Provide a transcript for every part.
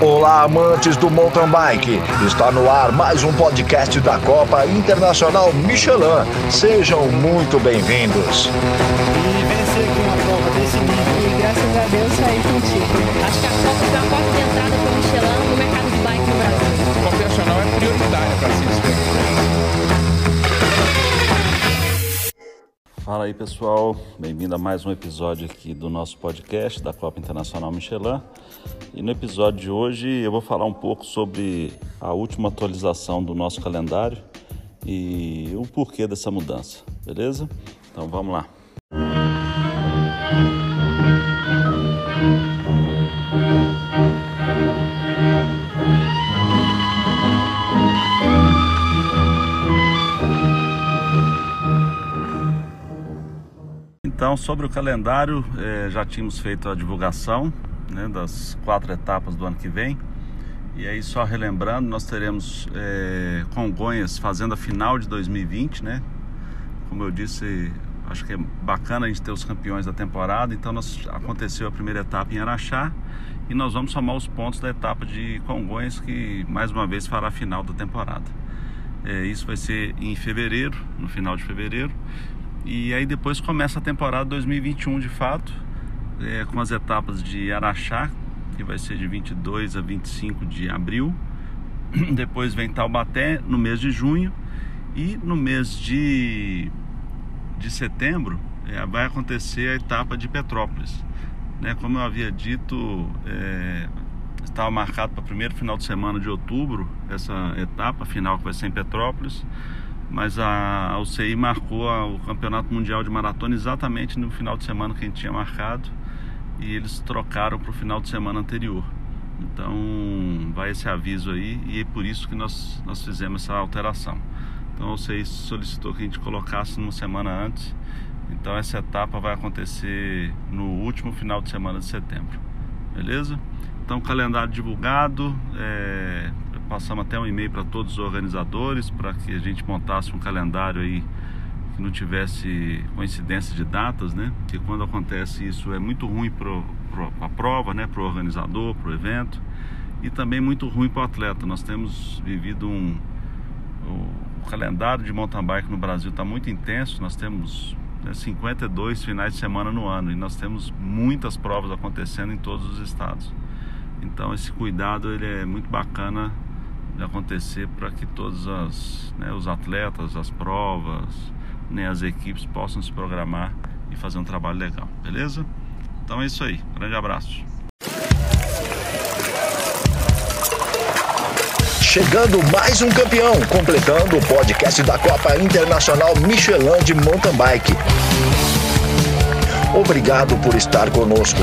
Olá, amantes do mountain bike. Está no ar mais um podcast da Copa Internacional Michelin. Sejam muito bem-vindos. E graças a Deus. Acho que a Copa porta de entrada para Michelin bike no Brasil. É para Fala aí pessoal, bem-vindo a mais um episódio aqui do nosso podcast da Copa Internacional Michelin. E no episódio de hoje eu vou falar um pouco sobre a última atualização do nosso calendário e o porquê dessa mudança, beleza? Então vamos lá. Então, sobre o calendário, eh, já tínhamos feito a divulgação né, das quatro etapas do ano que vem. E aí, só relembrando, nós teremos eh, Congonhas fazendo a final de 2020, né? Como eu disse, acho que é bacana a gente ter os campeões da temporada. Então, nós, aconteceu a primeira etapa em Araxá e nós vamos somar os pontos da etapa de Congonhas, que mais uma vez fará a final da temporada. Eh, isso vai ser em fevereiro, no final de fevereiro. E aí depois começa a temporada 2021 de fato, é, com as etapas de Araxá, que vai ser de 22 a 25 de abril. Depois vem Taubaté no mês de junho e no mês de, de setembro é, vai acontecer a etapa de Petrópolis. Né, como eu havia dito, é, estava marcado para o primeiro final de semana de outubro essa etapa final que vai ser em Petrópolis mas a, a UCI marcou a, o Campeonato Mundial de Maratona exatamente no final de semana que a gente tinha marcado e eles trocaram para o final de semana anterior. Então vai esse aviso aí e é por isso que nós, nós fizemos essa alteração. Então a UCI solicitou que a gente colocasse uma semana antes. Então essa etapa vai acontecer no último final de semana de setembro. Beleza? Então calendário divulgado, é, passamos até um e-mail para todos os organizadores para que a gente montasse um calendário aí que não tivesse coincidência de datas, né? Porque quando acontece isso é muito ruim para a prova, né? Para o organizador, para o evento e também muito ruim para o atleta. Nós temos vivido um o, calendário de mountain bike no Brasil está muito intenso. Nós temos né, 52 finais de semana no ano e nós temos muitas provas acontecendo em todos os estados. Então esse cuidado ele é muito bacana de acontecer para que todos as, né, os atletas, as provas, né, as equipes possam se programar e fazer um trabalho legal, beleza? Então é isso aí, grande abraço. Chegando mais um campeão, completando o podcast da Copa Internacional Michelin de Mountain Bike. Obrigado por estar conosco.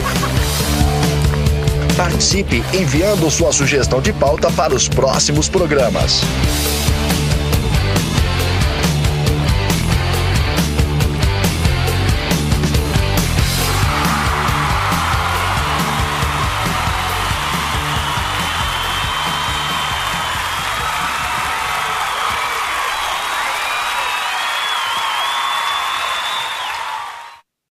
Participe enviando sua sugestão de pauta para os próximos programas.